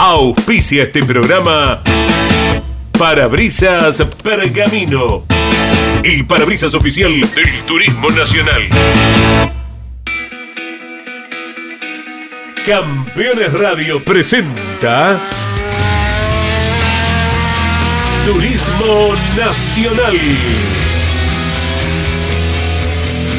Auspicia este programa Parabrisas Pergamino. El parabrisas oficial del Turismo Nacional. Campeones Radio presenta Turismo Nacional.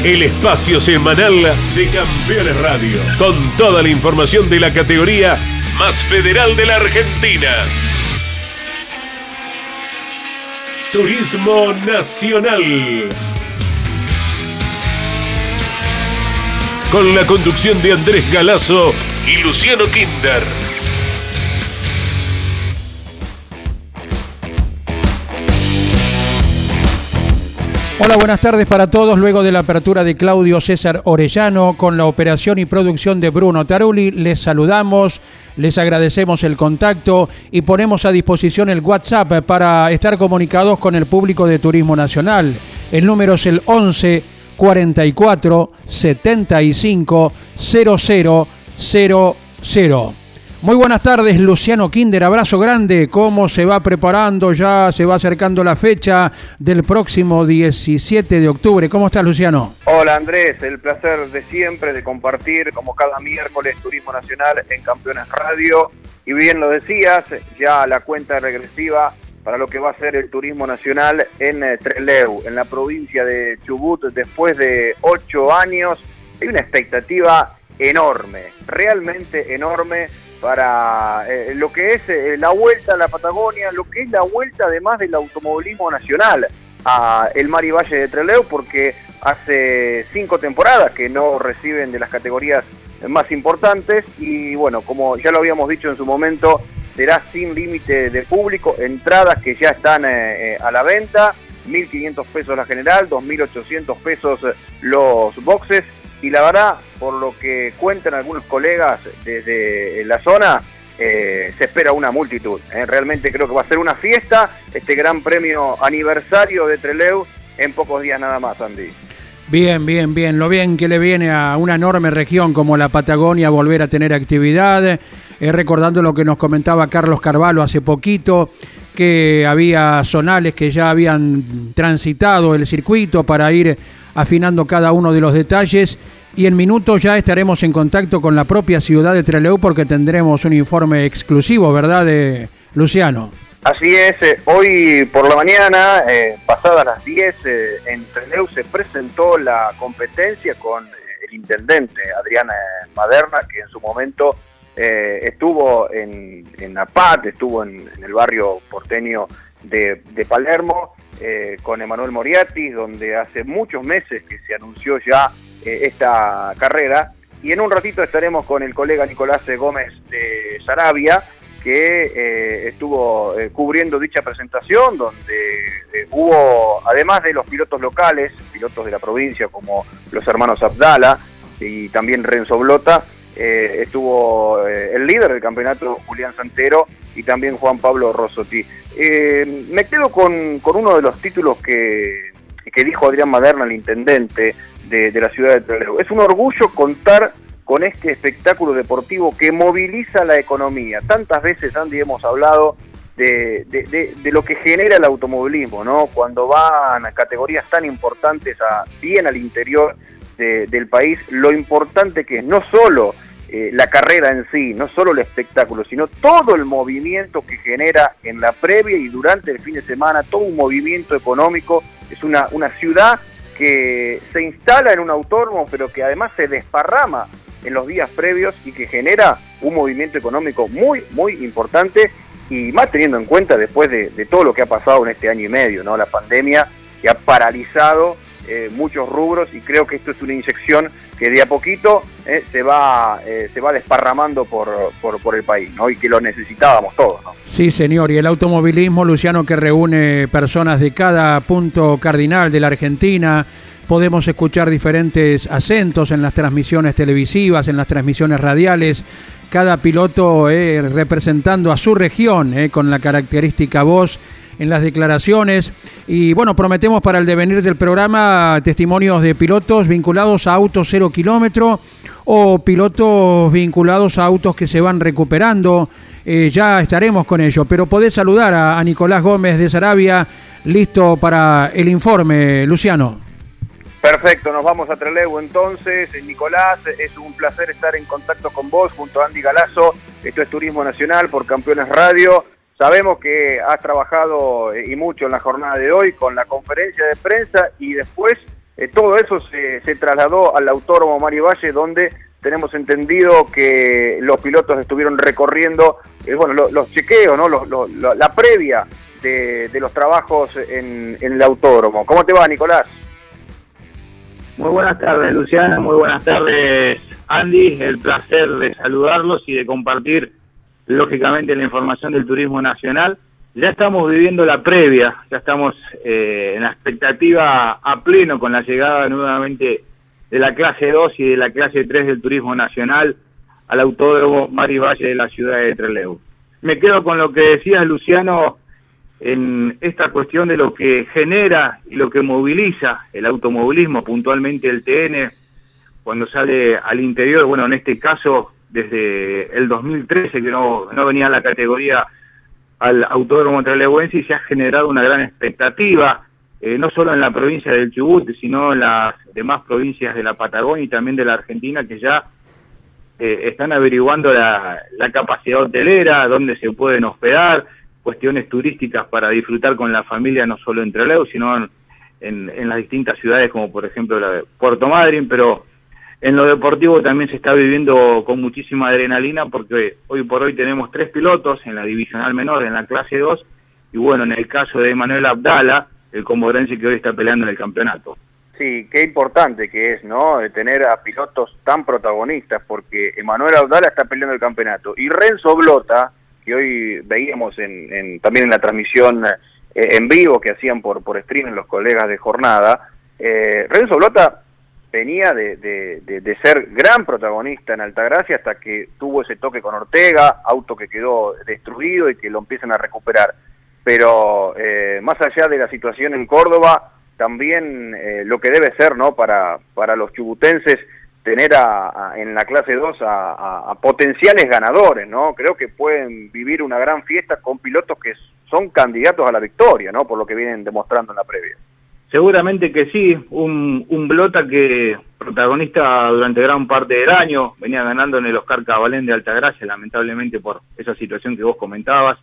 El espacio semanal de Campeones Radio, con toda la información de la categoría más federal de la Argentina. Turismo Nacional. Con la conducción de Andrés Galazo y Luciano Kinder. Hola, buenas tardes para todos. Luego de la apertura de Claudio César Orellano con la operación y producción de Bruno Taruli, les saludamos, les agradecemos el contacto y ponemos a disposición el WhatsApp para estar comunicados con el público de Turismo Nacional. El número es el 11 44 75 0000. Muy buenas tardes, Luciano Kinder, abrazo grande. ¿Cómo se va preparando? Ya se va acercando la fecha del próximo 17 de octubre. ¿Cómo estás, Luciano? Hola, Andrés. El placer de siempre de compartir, como cada miércoles, Turismo Nacional en Campeones Radio. Y bien lo decías, ya la cuenta regresiva para lo que va a ser el Turismo Nacional en eh, Trelew, en la provincia de Chubut, después de ocho años. Hay una expectativa enorme, realmente enorme para eh, lo que es eh, la vuelta a la Patagonia, lo que es la vuelta además del automovilismo nacional a el Mar y Valle de Trelew, porque hace cinco temporadas que no reciben de las categorías más importantes y bueno, como ya lo habíamos dicho en su momento, será sin límite de público, entradas que ya están eh, a la venta, 1.500 pesos la general, 2.800 pesos los boxes y la verdad, por lo que cuentan algunos colegas desde la zona, eh, se espera una multitud. ¿eh? Realmente creo que va a ser una fiesta, este gran premio aniversario de Treleu en pocos días nada más, Andy. Bien, bien, bien. Lo bien que le viene a una enorme región como la Patagonia volver a tener actividad. Eh, recordando lo que nos comentaba Carlos Carvalho hace poquito, que había zonales que ya habían transitado el circuito para ir afinando cada uno de los detalles. Y en minutos ya estaremos en contacto con la propia ciudad de Trelew porque tendremos un informe exclusivo, ¿verdad, de Luciano? Así es, eh, hoy por la mañana, eh, pasadas las 10, eh, en Trelew se presentó la competencia con el intendente Adriana Maderna, que en su momento estuvo en, en APAT, estuvo en, el barrio porteño de Palermo, con Emanuel Moriatis, donde hace muchos meses que se anunció ya eh, esta carrera. Y en un ratito estaremos con el colega Nicolás Gómez de Sarabia, que eh, estuvo eh, cubriendo dicha presentación, donde hubo, además de los pilotos locales, pilotos de la provincia como los hermanos Abdala y también Renzo Blota, estuvo el líder del campeonato Julián Santero y también Juan Pablo Rossotti. me quedo con, con, uno de los títulos que, que dijo Adrián Maderna, el intendente, de, la ciudad de Trelew. Es un orgullo contar con este espectáculo deportivo que moviliza la economía. Tantas veces, Andy, hemos hablado de, de, lo que genera el automovilismo, ¿no? Cuando van a categorías tan importantes, a, bien al interior del país, lo importante que es no solo eh, la carrera en sí, no solo el espectáculo, sino todo el movimiento que genera en la previa y durante el fin de semana, todo un movimiento económico. Es una, una ciudad que se instala en un autónomo, pero que además se desparrama en los días previos y que genera un movimiento económico muy, muy importante y más teniendo en cuenta después de, todo lo que ha pasado en este año y medio, ¿no? La pandemia que ha paralizado eh, muchos rubros y creo que esto es una inyección que de a poquito eh, se, va, eh, se va desparramando por, por, el país y que lo necesitábamos todos. Sí, señor, y el automovilismo, Luciano, que reúne personas de cada punto cardinal de la Argentina. Podemos escuchar diferentes acentos en las transmisiones televisivas, en las transmisiones radiales, cada piloto representando a su región con la característica voz en las declaraciones. Y bueno, prometemos para el devenir del programa testimonios de pilotos vinculados a autos cero kilómetro o pilotos vinculados a autos que se van recuperando. Eh, ya estaremos con ello, pero podés saludar a, Nicolás Gómez de Sarabia, listo para el informe, Luciano. Perfecto, nos vamos a Trelew entonces. Nicolás, es un placer estar en contacto con vos junto a Andy Galazo. Esto es Turismo Nacional por Campeones Radio. Sabemos que has trabajado eh, y mucho en la jornada de hoy con la conferencia de prensa y después eh, todo eso se, trasladó al autódromo Mario Valle donde tenemos entendido que los pilotos estuvieron recorriendo eh, bueno, los, chequeos, ¿no? la previa de, los trabajos en, en el autódromo. ¿Cómo te va, Nicolás? Muy buenas tardes, Luciana. Muy buenas tardes, Andy. El placer de saludarlos y de compartir lógicamente la información del turismo nacional. Ya estamos viviendo la previa, ya estamos eh, en la expectativa a pleno con la llegada nuevamente de la clase 2 y de la clase 3 del turismo nacional al autódromo Mari Valle de la ciudad de Trelew. Me quedo con lo que decías, Luciano, en esta cuestión de lo que genera y lo que moviliza el automovilismo, puntualmente el TN, cuando sale al interior, bueno, en este caso desde el 2013 que no, venía la categoría al Autódromo Trelewense y se ha generado una gran expectativa, eh, no solo en la provincia del Chubut, sino en las demás provincias de la Patagonia y también de la Argentina que ya eh, están averiguando la, la, capacidad hotelera, dónde se pueden hospedar, cuestiones turísticas para disfrutar con la familia, no solo en Trelew, sino en, en, en las distintas ciudades como por ejemplo la de Puerto Madryn, pero en lo deportivo también se está viviendo con muchísima adrenalina porque hoy por hoy tenemos tres pilotos en la divisional menor, en la clase 2, y bueno, en el caso de Manuel Abdala, el comodorense que hoy está peleando en el campeonato. Sí, qué importante que es, ¿no? tener a pilotos tan protagonistas, porque Emanuel Abdala está peleando el campeonato. Y Renzo Blota, que hoy veíamos en, también en la transmisión eh, en vivo que hacían por, por streaming los colegas de jornada, eh, Renzo Blota venía de, de, ser gran protagonista en Altagracia hasta que tuvo ese toque con Ortega, auto que quedó destruido y que lo empiezan a recuperar. Pero eh, más allá de la situación en Córdoba, también eh, lo que debe ser no para, para los chubutenses tener a, en la clase 2 a, a, potenciales ganadores, ¿no? Creo que pueden vivir una gran fiesta con pilotos que son candidatos a la victoria, ¿no? Por lo que vienen demostrando en la previa. Seguramente que sí, un, un Blota que protagonista durante gran parte del año, venía ganando en el Oscar Cabalén de Altagracia, lamentablemente por esa situación que vos comentabas.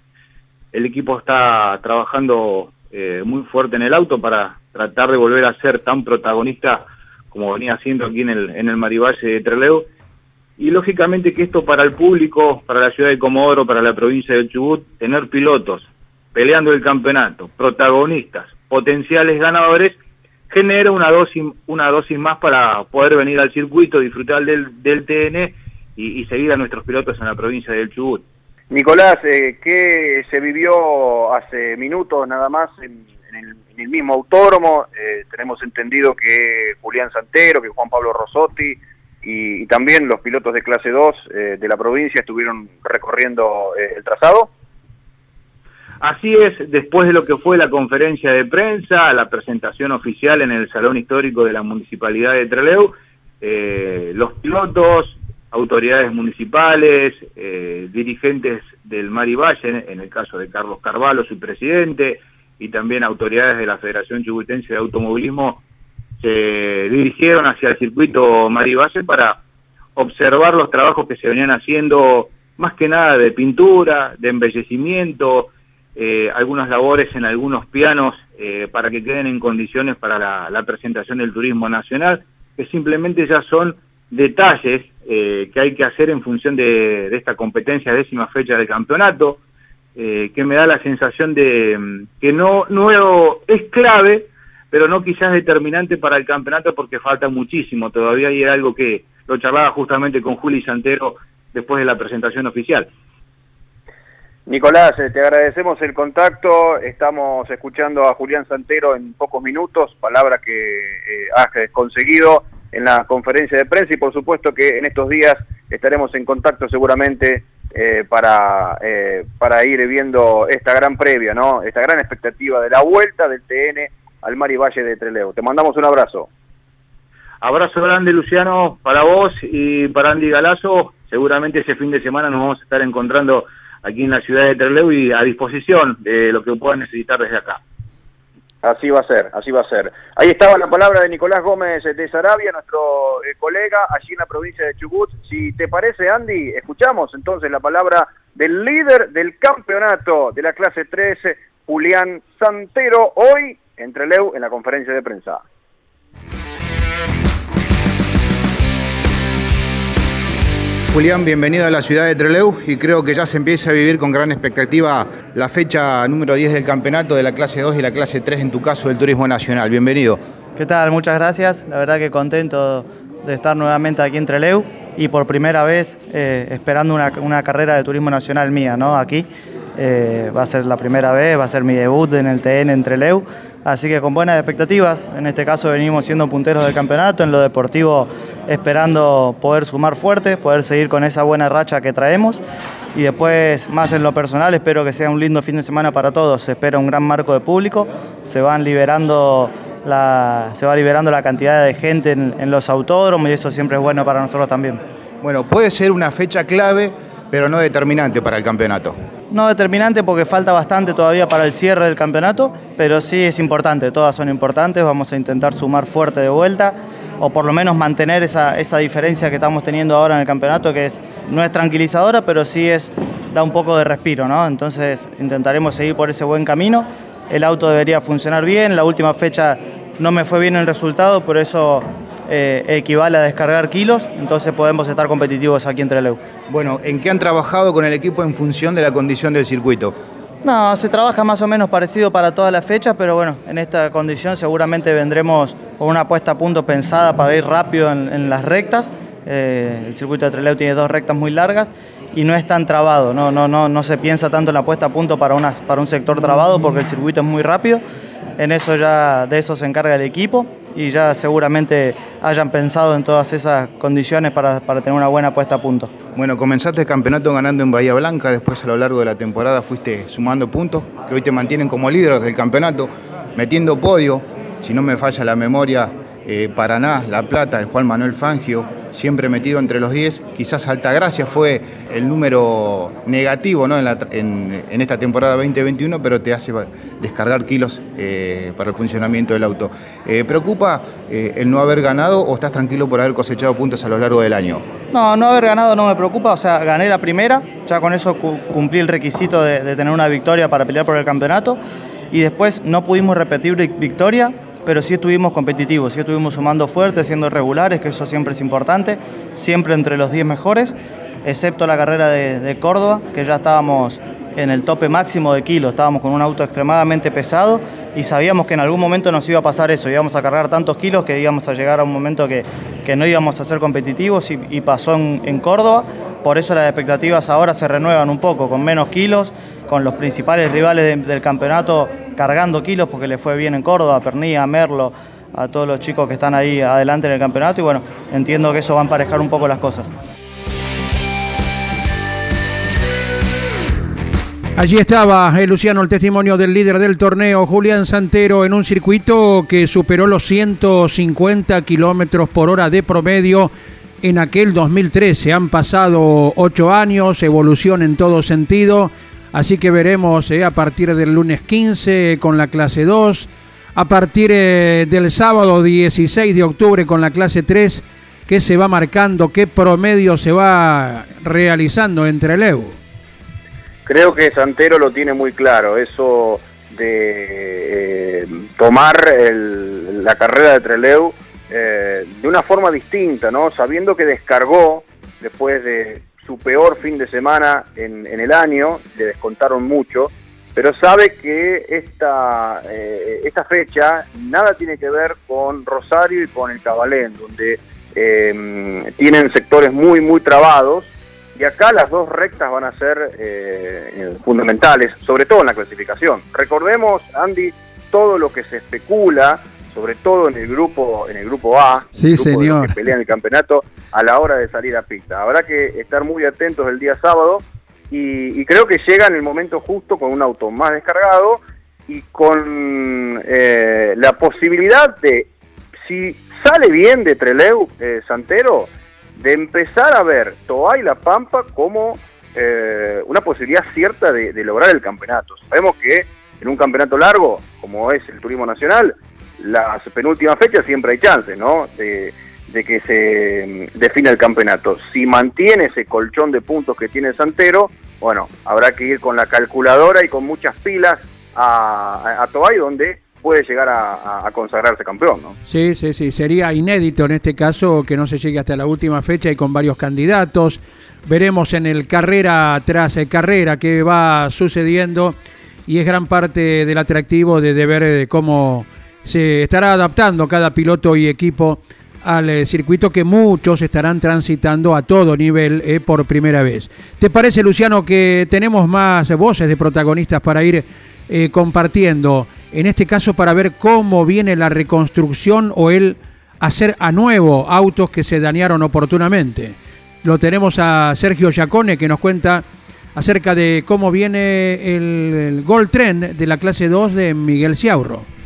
El equipo está trabajando eh, muy fuerte en el auto para tratar de volver a ser tan protagonista como venía haciendo aquí en el, en el Marivalle de Trelew. Y lógicamente que esto para el público, para la ciudad de Comodoro, para la provincia de Chubut, tener pilotos peleando el campeonato, protagonistas, potenciales ganadores, genera una dosis, una dosis más para poder venir al circuito, disfrutar del, del TN y, seguir a nuestros pilotos en la provincia del Chubut. Nicolás, eh, ¿qué se vivió hace minutos nada más en, el, mismo autódromo? Eh, tenemos entendido que Julián Santero, que Juan Pablo Rosotti y, también los pilotos de clase 2 eh, de la provincia estuvieron recorriendo eh, el trazado. Así es, después de lo que fue la conferencia de prensa, la presentación oficial en el Salón Histórico de la Municipalidad de Trelew, eh, los pilotos, autoridades municipales, eh, dirigentes del Mari Valle, en el caso de Carlos Carvalho, su presidente, y también autoridades de la Federación Chubutense de Automovilismo, se dirigieron hacia el circuito Mari Valle para observar los trabajos que se venían haciendo, más que nada de pintura, de embellecimiento, eh, algunas labores en algunos pianos eh, para que queden en condiciones para la, presentación del turismo nacional, que simplemente ya son detalles eh, que hay que hacer en función de, esta competencia décima fecha del campeonato, que me da la sensación de mm, que no, no es clave, pero no quizás determinante para el campeonato porque falta muchísimo todavía y era algo que lo charlaba justamente con Juli Santero después de la presentación oficial. Nicolás, eh, te agradecemos el contacto. Estamos escuchando a Julián Santero en pocos minutos, palabra que eh, has conseguido en la conferencia de prensa y por supuesto que en estos días estaremos en contacto seguramente eh, para, eh, para ir viendo esta gran previa, ¿no? Esta gran expectativa de la vuelta del TN al Mar y Valle de Trelew. Te mandamos un abrazo. Abrazo grande, Luciano, para vos y para Andy Galazo. Seguramente ese fin de semana nos vamos a estar encontrando aquí en la ciudad de Trelew y a disposición de lo que puedan necesitar desde acá. Así va a ser, así va a ser. Ahí estaba la palabra de Nicolás Gómez de Sarabia, nuestro eh, colega allí en la provincia de Chubut. Si te parece, Andy, escuchamos entonces la palabra del líder del campeonato de la clase 13, Julián Santero, hoy en Trelew en la conferencia de prensa. Julián, bienvenido a la ciudad de Trelew y creo que ya se empieza a vivir con gran expectativa la fecha número 10 del campeonato de la clase 2 y la clase 3 en tu caso del Turismo Nacional. Bienvenido. ¿Qué tal? Muchas gracias. La verdad que contento de estar nuevamente aquí en Trelew y por primera vez eh, esperando una, carrera de Turismo Nacional mía, ¿no? Aquí. Eh, va a ser la primera vez, va a ser mi debut en el TN en Trelew Así que con buenas expectativas, en este caso venimos siendo punteros del campeonato, en lo deportivo esperando poder sumar fuerte, poder seguir con esa buena racha que traemos y después más en lo personal espero que sea un lindo fin de semana para todos, se espera un gran marco de público, se van liberando la, se va liberando la cantidad de gente en, en los autódromos y eso siempre es bueno para nosotros también. Bueno, puede ser una fecha clave, pero no determinante para el campeonato. No determinante porque falta bastante todavía para el cierre del campeonato, pero sí es importante, todas son importantes, vamos a intentar sumar fuerte de vuelta o por lo menos mantener esa, diferencia que estamos teniendo ahora en el campeonato, que es, no es tranquilizadora, pero sí es, da un poco de respiro, ¿no? Entonces intentaremos seguir por ese buen camino. El auto debería funcionar bien, la última fecha no me fue bien el resultado, por eso eh, equivale a descargar kilos, entonces podemos estar competitivos aquí en Trelew. Bueno, ¿en qué han trabajado con el equipo en función de la condición del circuito? No, se trabaja más o menos parecido para todas las fechas, pero bueno, en esta condición seguramente vendremos con una puesta a punto pensada para ir rápido en, las rectas. Eh, el circuito de Trelew tiene dos rectas muy largas y no es tan trabado, no, no, no, no se piensa tanto en la puesta a punto para, para un sector trabado porque el circuito es muy rápido. En eso ya de eso se encarga el equipo y ya seguramente hayan pensado en todas esas condiciones para, tener una buena puesta a punto. Bueno, comenzaste el campeonato ganando en Bahía Blanca, después a lo largo de la temporada fuiste sumando puntos que hoy te mantienen como líder del campeonato, metiendo podio, si no me falla la memoria, eh, Paraná, La Plata, el Juan Manuel Fangio, siempre metido entre los 10. Quizás Altagracia fue el número negativo en, esta temporada 2021, pero te hace descargar kilos eh, para el funcionamiento del auto. Eh, ¿Preocupa el no haber ganado o estás tranquilo por haber cosechado puntos a lo largo del año? No, no haber ganado no me preocupa, o sea, gané la primera, ya con eso cumplí el requisito de tener una victoria para pelear por el campeonato y después no pudimos repetir victoria pero sí estuvimos competitivos, sí estuvimos sumando fuerte, siendo regulares, que eso siempre es importante, siempre entre los 10 mejores, excepto la carrera de, Córdoba, que ya estábamos en el tope máximo de kilos, estábamos con un auto extremadamente pesado y sabíamos que en algún momento nos iba a pasar eso, íbamos a cargar tantos kilos que íbamos a llegar a un momento que, no íbamos a ser competitivos y, pasó en, Córdoba, por eso las expectativas ahora se renuevan un poco, con menos kilos, con los principales rivales del campeonato cargando kilos porque le fue bien en Córdoba, a Pernilla, a Merlo, a todos los chicos que están ahí adelante en el campeonato y bueno, entiendo que eso va a emparejar un poco las cosas. Allí estaba eh, Luciano, el testimonio del líder del torneo, Julián Santero, en un circuito que superó los 150 kilómetros por hora de promedio en aquel 2013. Han pasado ocho años, evolución en todo sentido. Así que veremos eh, a partir del lunes 15 con la clase 2, a partir eh, del sábado 16 de octubre con la clase 3, qué se va marcando, qué promedio se va realizando entre el EU. Creo que Santero lo tiene muy claro, eso de eh, tomar la carrera de Treleu de una forma distinta, ¿no? Sabiendo que descargó después de su peor fin de semana en, el año, le descontaron mucho, pero sabe que esta, eh, esta fecha nada tiene que ver con Rosario y con el Cabalén, donde em, tienen sectores muy, muy trabados, y acá las dos rectas van a ser eh, fundamentales, sobre todo en la clasificación. Recordemos, Andy, todo lo que se especula sobre todo en el grupo en el grupo A, sí, señor. que pelean el campeonato a la hora de salir a pista. Habrá que estar muy atentos el día sábado y, creo que llega en el momento justo con un auto más descargado y con eh, la posibilidad de, si sale bien de Treleu eh, Santero, de empezar a ver Toa y La Pampa como eh, una posibilidad cierta de, lograr el campeonato. Sabemos que en un campeonato largo, como es el Turismo Nacional, las penúltimas fechas siempre hay chances, ¿no? De, que se mm, defina el campeonato. Si mantiene ese colchón de puntos que tiene Santero, bueno, habrá que ir con la calculadora y con muchas pilas a, a, donde puede llegar a, consagrarse campeón, ¿no? Sí, sí, sí, sería inédito en este caso que no se llegue hasta la última fecha y con varios candidatos. Veremos en el carrera tras carrera qué va sucediendo y es gran parte del atractivo de, de ver eh, cómo se estará adaptando cada piloto y equipo al eh, circuito que muchos estarán transitando a todo nivel eh, por primera vez. ¿Te parece, Luciano, que tenemos más voces de protagonistas para ir eh, compartiendo? En este caso, para ver cómo viene la reconstrucción o el hacer a nuevo autos que se dañaron oportunamente. Lo tenemos a Sergio Giacone que nos cuenta acerca de cómo viene el, el Gold Trend de la clase 2 de Miguel Ciaurro.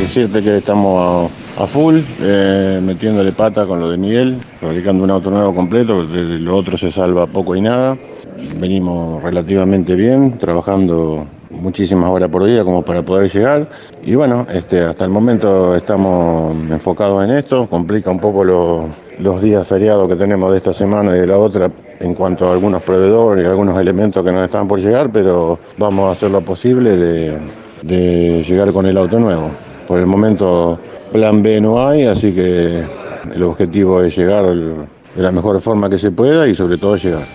Decirte que estamos a, full, eh, metiéndole pata con lo de Miguel, fabricando un auto nuevo completo, de lo otro se salva poco y nada. Venimos relativamente bien, trabajando muchísimas horas por día como para poder llegar. Y bueno, este, hasta el momento estamos enfocados en esto, complica un poco los días feriados que tenemos de esta semana y de la otra en cuanto a algunos proveedores y algunos elementos que nos están por llegar, pero vamos a hacer lo posible de, llegar con el auto nuevo. Por el momento plan B no hay, así que el objetivo es llegar de la mejor forma que se pueda y sobre todo llegar.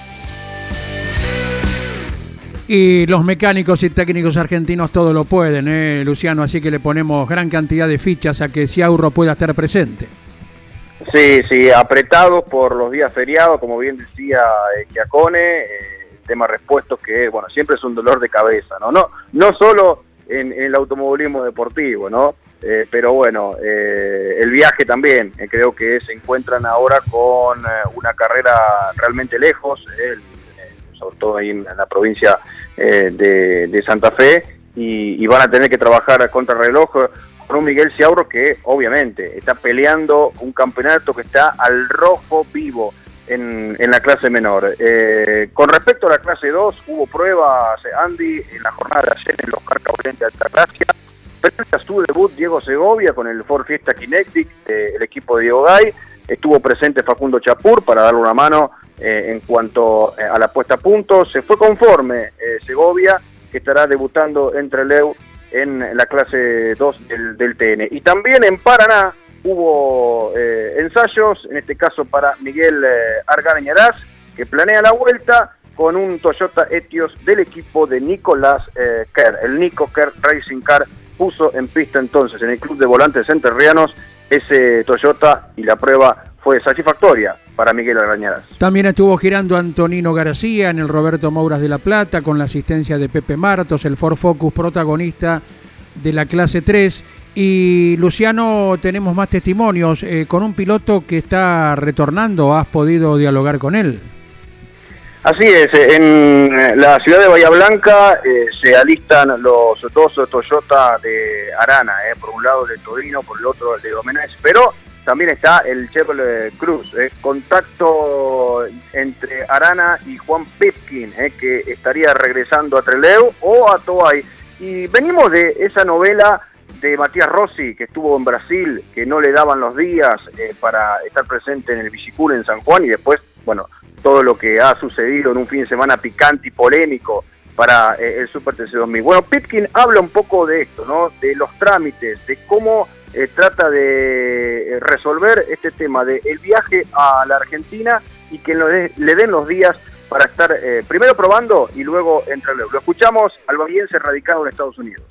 Y los mecánicos y técnicos argentinos todo lo pueden, ¿eh, Luciano, así que le ponemos gran cantidad de fichas a que Ciaurro pueda estar presente. Sí, sí, apretados por los días feriados, como bien decía eh, Chiacone, eh, tema repuestos que, bueno, siempre es un dolor de cabeza, ¿no? No, no solo en, el automovilismo deportivo, ¿no? Eh, pero bueno, eh, el viaje también, creo que se encuentran ahora con una carrera realmente lejos, sobre todo ahí en, la provincia de, Santa Fe, y, y, van a tener que trabajar contra reloj con un Miguel Ciauro que obviamente está peleando un campeonato que está al rojo vivo en, la clase menor. Eh, con respecto a la clase 2, hubo pruebas, Andy, en la jornada de ayer en los Carcabolentes de Altagracia. Presenta su debut Diego Segovia con el Ford Fiesta Kinetic, el equipo de Diego Gay. Estuvo presente Facundo Chapur para darle una mano eh, en cuanto eh, a la puesta a punto. Se fue conforme Segovia, que estará debutando entre Leu en la clase 2 del, TN. Y también en Paraná hubo eh, ensayos, en este caso para Miguel eh, que planea la vuelta con un Toyota Etios del equipo de Nicolás eh, Kerr. El Nico Kerr Racing Car puso en pista entonces en el Club de Volantes Enterrianos ese Toyota y la prueba fue satisfactoria para Miguel Arañadas. También estuvo girando Antonino García en el Roberto Mouras de La Plata con la asistencia de Pepe Martos, el Ford Focus protagonista de la clase 3. Y Luciano, tenemos más testimonios. Eh, con un piloto que está retornando, ¿has podido dialogar con él? Así es, en la ciudad de Bahía Blanca eh, se alistan los dos Toyota de Arana, eh, por un lado el de Torino, por el otro el de Domenech, pero también está el Chevrolet Cruz, eh, contacto entre Arana y Juan Pipkin, eh, que estaría regresando a Treleu o a Toay. Y venimos de esa novela de Matías Rossi, que estuvo en Brasil, que no le daban los días eh, para estar presente en el Villicur en San Juan y después, bueno, todo lo que ha sucedido en un fin de semana picante y polémico para el Super TC 2000. Bueno, Pitkin habla un poco de esto, ¿no? De los trámites, de cómo eh, trata de eh, resolver este tema de el viaje a la Argentina y que le den los días para estar eh, primero probando y luego entre Lo escuchamos al bahiense radicado en Estados Unidos.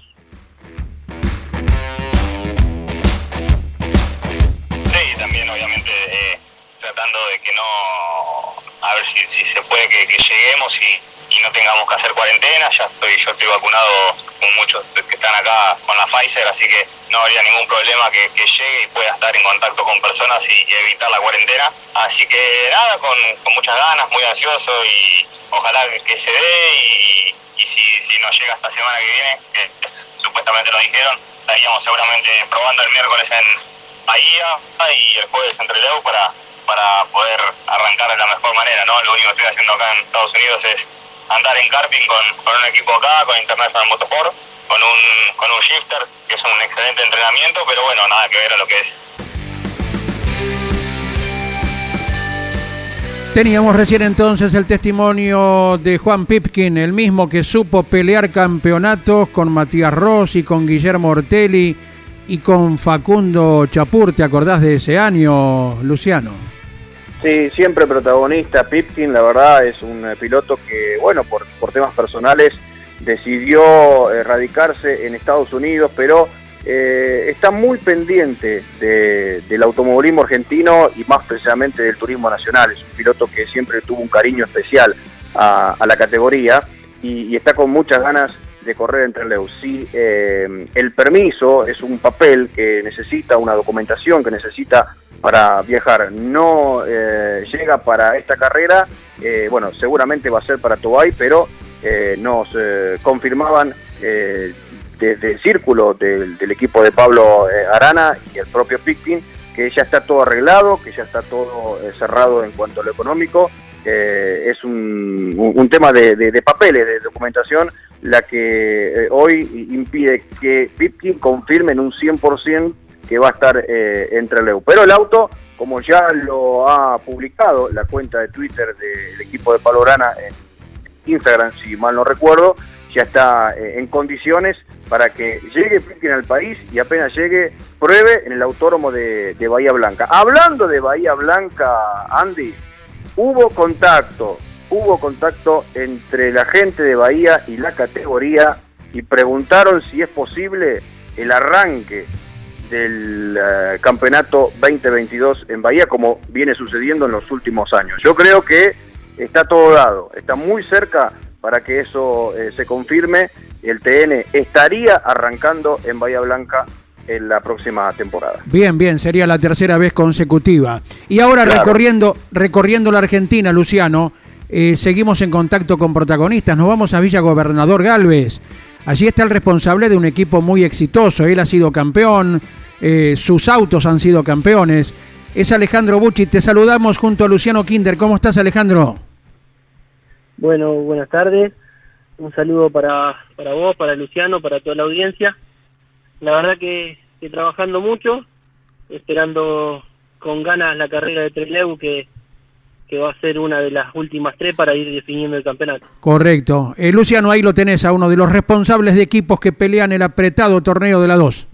Sí, también obviamente tratando de que no, a ver si, se puede que, lleguemos y, y no tengamos que hacer cuarentena. Ya estoy, yo estoy vacunado con muchos que están acá con la Pfizer, así que no habría ningún problema que, llegue y pueda estar en contacto con personas y, evitar la cuarentena. Así que nada, con, muchas ganas, muy ansioso y ojalá que, se dé y, si, si no llega esta semana que viene, que supuestamente lo dijeron, estaríamos seguramente probando el miércoles en Bahía y el jueves entre Leu para, para poder arrancar de la mejor manera, ¿no? Lo único que estoy haciendo acá en Estados Unidos es andar en karting con, con un equipo acá, con International Motorsport, con un, con un shifter, que es un excelente entrenamiento, pero bueno, nada que ver a lo que es. Teníamos recién entonces el testimonio de Juan Pipkin, el mismo que supo pelear campeonatos con Matías Rossi, con Guillermo Ortelli y con Facundo Chapur. ¿Te acordás de ese año, Luciano? Sí, siempre protagonista. Pipkin, la verdad, es un eh, piloto que, bueno, por, temas personales decidió radicarse en Estados Unidos, pero eh, está muy pendiente del automovilismo argentino y más precisamente del turismo nacional. Es un piloto que siempre tuvo un cariño especial a, la categoría y, está con muchas ganas de correr entre Leus. Sí, eh, el permiso es un papel que necesita una documentación, que necesita para viajar. No eh, llega para esta carrera, eh, bueno, seguramente va a ser para Tobay, pero nos confirmaban desde el círculo del, equipo de Pablo Arana y el propio Pickin que ya está todo arreglado, que ya está todo cerrado en cuanto a lo económico. es un, tema de, de, papeles, de documentación la que eh, hoy impide que Pipkin confirme en un 100% que va a estar eh, entre Leu. Pero el auto, como ya lo ha publicado la cuenta de Twitter del equipo de Palorana en Instagram, si mal no recuerdo, ya está eh, en condiciones para que llegue Pipkin al país y apenas llegue, pruebe en el autódromo de Bahía Blanca. Hablando de Bahía Blanca, Andy, hubo contacto hubo contacto entre la gente de Bahía y la categoría y preguntaron si es posible el arranque del eh, campeonato 2022 en Bahía como viene sucediendo en los últimos años. Yo creo que está todo dado, está muy cerca para que eso eh, se confirme. El TN estaría arrancando en Bahía Blanca en la próxima temporada. Bien, bien, sería la tercera vez consecutiva. Y ahora recorriendo, recorriendo la Argentina, Luciano, eh, seguimos en contacto con protagonistas. Nos vamos a Villa Gobernador Galvez. Allí está el responsable de un equipo muy exitoso. Él ha sido campeón, eh, sus autos han sido campeones. Es Alejandro Bucci. Te saludamos junto a Luciano Kinder. ¿Cómo estás, Alejandro? Bueno, buenas tardes. Un saludo para, para vos, para Luciano, para toda la audiencia. La verdad que, que trabajando mucho, esperando con ganas la carrera de Trelew que que va a ser una de las últimas tres para ir definiendo el campeonato. Correcto. Eh, Luciano, ahí lo tenés a uno de los responsables de equipos que pelean el apretado torneo de la 2.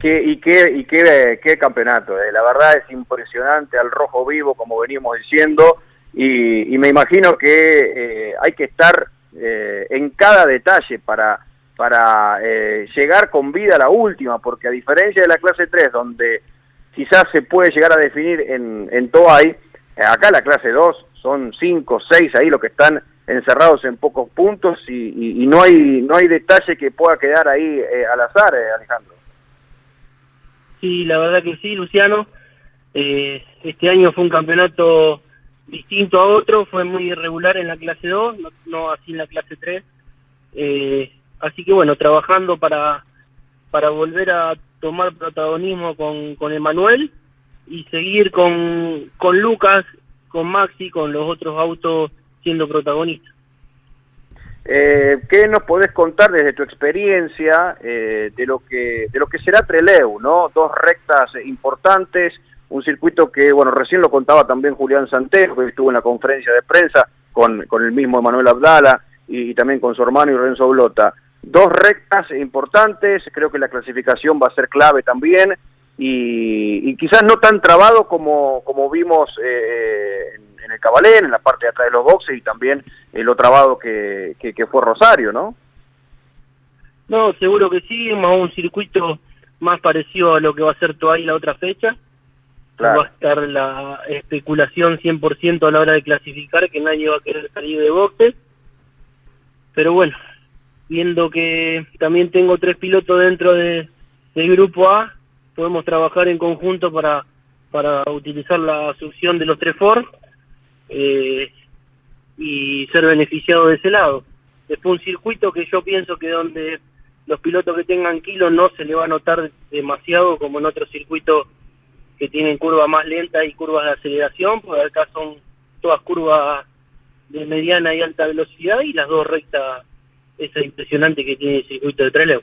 Qué, y qué, y qué, qué campeonato, eh. la verdad es impresionante al rojo vivo, como venimos diciendo, y, me imagino que eh, hay que estar eh, en cada detalle para, para llegar con vida a la última, porque a diferencia de la clase 3, donde quizás se puede llegar a definir en, en Toay, eh, acá la clase 2 son 5, 6 ahí los que están encerrados en pocos puntos y, no hay no hay detalle que pueda quedar ahí eh, al azar, eh, Alejandro. Sí, la verdad que sí, Luciano. este año fue un campeonato distinto a otro, fue muy irregular en la clase 2, no, así en la clase 3. así que bueno, trabajando para, para volver a tomar protagonismo con, con Emanuel y seguir con, con Lucas, con Maxi, con los otros autos siendo protagonistas. Eh, ¿Qué nos podés contar desde tu experiencia eh, de lo que de lo que será Treleu, no? Dos rectas importantes, un circuito que bueno recién lo contaba también Julián Santero que estuvo en la conferencia de prensa con, con el mismo Emanuel Abdala y, también con su hermano y Renzo Blota. Dos rectas importantes, creo que la clasificación va a ser clave también y, quizás no tan trabado como, como vimos eh, en, el Cabalén, en la parte de atrás de los boxes y también lo trabado que, que, fue Rosario, ¿no? No, seguro que sí, más un circuito más parecido a lo que va a ser todavía la otra fecha. Va a estar la especulación 100% a la hora de clasificar, que nadie va a querer salir de boxes. pero bueno, viendo que también tengo tres pilotos dentro de, del grupo A, podemos trabajar en conjunto para, para utilizar la succión de los tres Ford eh, y ser beneficiado de ese lado. Después un circuito que yo pienso que donde los pilotos que tengan kilos no se le va a notar demasiado como en otros circuitos que tienen curvas más lentas y curvas de aceleración, porque acá son todas curvas de mediana y alta velocidad y las dos rectas, esa impresionante que tiene el circuito de Trelew.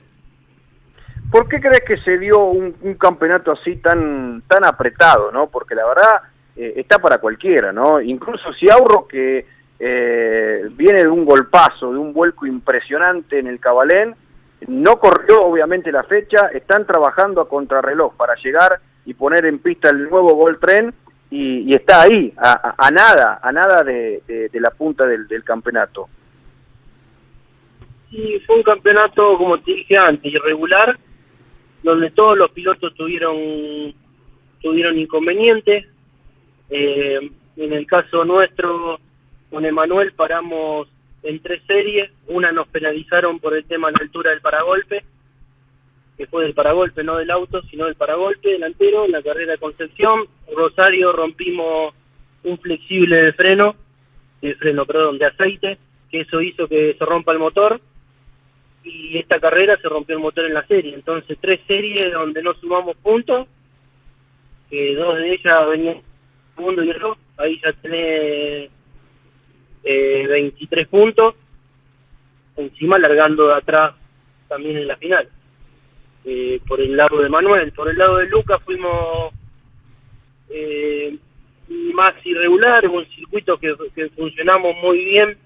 ¿Por qué crees que se dio un, campeonato así tan tan apretado, no? Porque la verdad eh, está para cualquiera, ¿no? Incluso si Auro que eh, viene de un golpazo, de un vuelco impresionante en el Cabalén, no corrió obviamente la fecha, están trabajando a contrarreloj para llegar y poner en pista el nuevo Gol Tren y, está ahí, a, a, nada, a nada de la punta del, del, campeonato. Sí, fue un campeonato, como te dije antes, irregular, donde todos los pilotos tuvieron tuvieron inconvenientes. Eh, en el caso nuestro, con Emanuel paramos en tres series, una nos penalizaron por el tema de la altura del paragolpe, que fue del paragolpe, no del auto, sino del paragolpe delantero, en la carrera de Concepción, Rosario rompimos un flexible de freno, de freno, perdón, de aceite, que eso hizo que se rompa el motor, y esta carrera se rompió el motor en la serie, entonces tres series donde no sumamos puntos, que dos de ellas venían segundo y yo, ahí ya tenés eh, 23 puntos, encima largando de atrás también en la final. Eh, por el lado de Manuel, por el lado de Lucas fuimos eh, más irregular, un circuito que, funcionamos muy bien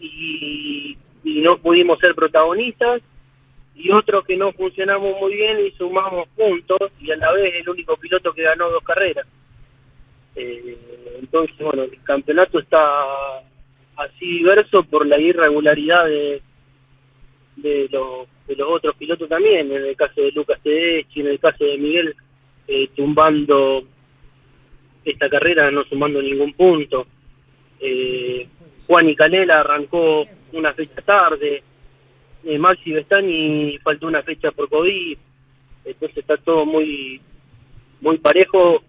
y, y no pudimos ser protagonistas, y otro que no funcionamos muy bien y sumamos puntos, y a la vez el único piloto que ganó dos carreras. Eh, entonces, bueno, el campeonato está así diverso por la irregularidad de, de, los, de los otros pilotos también, en el caso de Lucas Tedeschi, en el caso de Miguel, eh, tumbando esta carrera, no sumando ningún punto. Eh, Juan y Canela arrancó una fecha tarde, eh, Maxi Bestani faltó una fecha por COVID, entonces está todo muy muy parejo,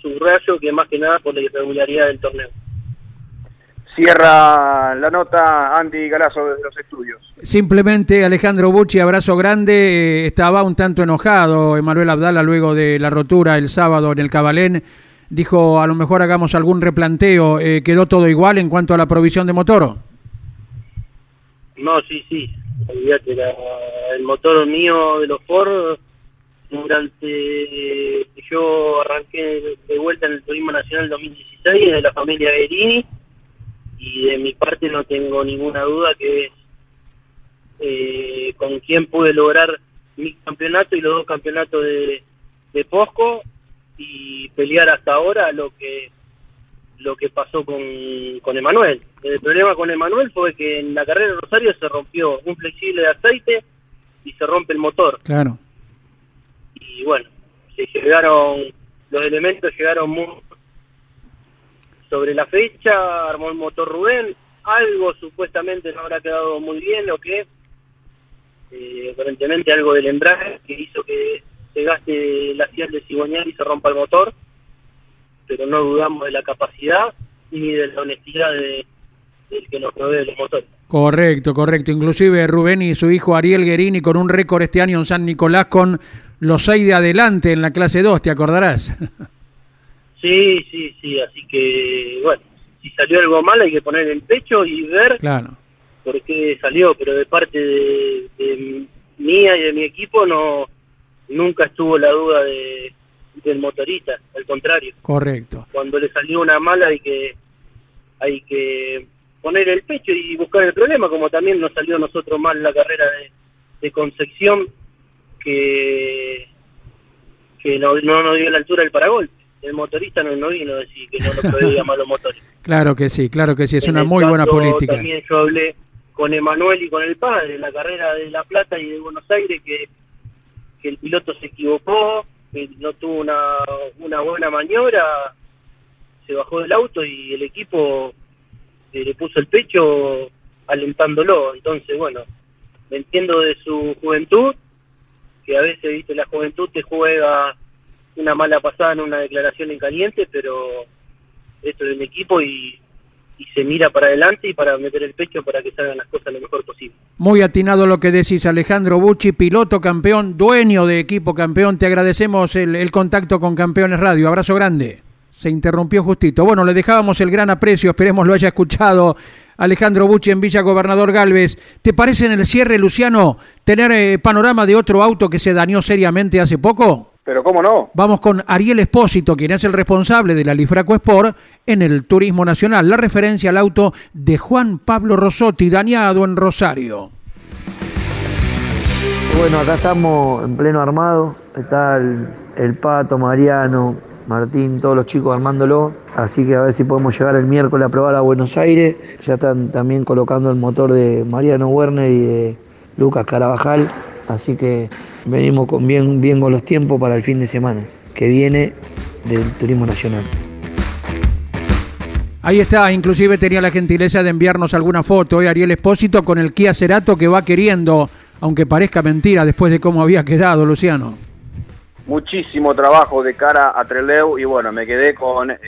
subrayo que más que nada por la irregularidad del torneo. Cierra la nota Andy Galazo desde los estudios. Simplemente Alejandro Bucci, abrazo grande. Estaba un tanto enojado Emanuel Abdala luego de la rotura el sábado en el Cabalén. Dijo, a lo mejor hagamos algún replanteo. Eh, ¿Quedó todo igual en cuanto a la provisión de motor? No, sí, sí. Olvídate, el motor mío de los Ford, durante yo arranqué de vuelta en el Turismo Nacional 2016 de la familia Guerini y de mi parte no tengo ninguna duda que es eh, con quien pude lograr mi campeonato y los dos campeonatos de, de Posco y pelear hasta ahora lo que lo que pasó con, con Emanuel. El problema con Emanuel fue que en la carrera de Rosario se rompió un flexible de aceite y se rompe el motor. Claro. Y bueno, se llegaron, los elementos llegaron muy sobre la fecha, armó el motor Rubén, algo supuestamente no habrá quedado muy bien, o que eh, aparentemente algo del embrague que hizo que se gaste la cial de cigüeñal y se rompa el motor, pero no dudamos de la capacidad ni de la honestidad de, del que nos provee los motores. Correcto, correcto. Inclusive Rubén y su hijo Ariel Guerini con un récord este año en San Nicolás con los seis de adelante en la clase 2, ¿te acordarás? Sí, sí, sí, así que, bueno, si salió algo mal hay que poner el pecho y ver claro. por qué salió, pero de parte de, de mía y de mi equipo no nunca estuvo la duda de, del motorista, al contrario. Correcto. Cuando le salió una mala hay que hay que poner el pecho y buscar el problema, como también nos salió a nosotros mal la carrera de, de Concepción, que, que no, no nos dio la altura del paragolpe el motorista no, no vino a decir que no nos podía llamar los motores. Claro que sí, claro que sí, es en una muy buena política. También yo hablé con Emanuel y con el padre en la carrera de La Plata y de Buenos Aires que, que el piloto se equivocó, no tuvo una, una buena maniobra, se bajó del auto y el equipo le puso el pecho alentándolo. Entonces, bueno, me entiendo de su juventud, que a veces, viste, la juventud te juega una mala pasada en una declaración en caliente, pero esto es un equipo y, y se mira para adelante y para meter el pecho para que salgan las cosas lo mejor posible. Muy atinado lo que decís, Alejandro Bucci, piloto campeón, dueño de equipo campeón. Te agradecemos el, contacto con Campeones Radio. Abrazo grande. Se interrumpió justito. Bueno, le dejábamos el gran aprecio, esperemos lo haya escuchado Alejandro Bucci en Villa Gobernador Galvez. ¿Te parece en el cierre, Luciano, tener eh, panorama de otro auto que se dañó seriamente hace poco? Pero cómo no. Vamos con Ariel Espósito, quien es el responsable de la Lifraco Sport en el Turismo Nacional. La referencia al auto de Juan Pablo Rosotti, dañado en Rosario. Bueno, acá estamos en pleno armado. Está el, el Pato, Mariano, Martín, todos los chicos armándolo. Así que a ver si podemos llegar el miércoles a probar a Buenos Aires. Ya están también colocando el motor de Mariano Werner y de Lucas Carabajal. Así que venimos con bien, bien con los tiempos para el fin de semana que viene del Turismo Nacional. Ahí está, inclusive tenía la gentileza de enviarnos alguna foto, ¿eh? Ariel Espósito, con el Kia Cerato que va queriendo, aunque parezca mentira después de cómo había quedado, Luciano. Muchísimo trabajo de cara a Treleu y bueno, me quedé con eh,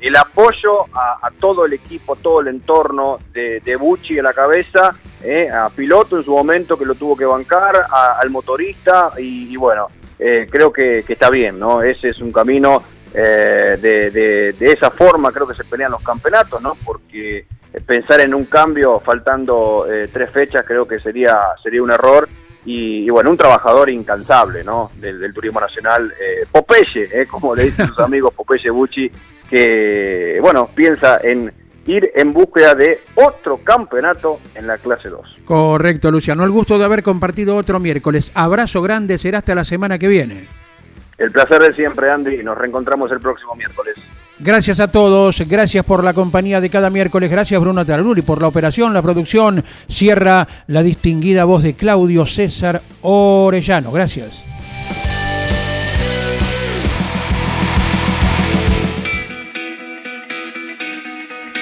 el apoyo a, a, todo el equipo, todo el entorno de, de Bucci en la cabeza, eh, a piloto en su momento que lo tuvo que bancar, a, al motorista y, y bueno, eh, creo que, que, está bien, ¿no? Ese es un camino eh, de, de, de, esa forma, creo que se pelean los campeonatos, ¿no? Porque pensar en un cambio faltando tres fechas creo que sería, sería un error. Y, y, bueno, un trabajador incansable, ¿no? Del, del turismo nacional, Popeye, eh, como le dicen sus amigos, Popeye Bucci, que, bueno, piensa en ir en búsqueda de otro campeonato en la clase 2. Correcto, Luciano. El gusto de haber compartido otro miércoles. Abrazo grande, será hasta la semana que viene. El placer de siempre, Andy. Nos reencontramos el próximo miércoles. Gracias a todos, gracias por la compañía de cada miércoles, gracias Bruno Tararuri por la operación, la producción, cierra la distinguida voz de Claudio César Orellano. Gracias.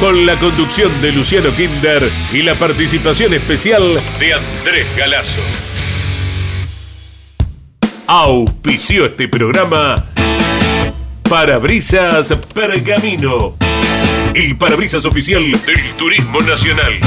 Con la conducción de Luciano Kinder y la participación especial de Andrés Galazo. Auspició este programa Parabrisas Pergamino el parabrisas oficial del Turismo Nacional.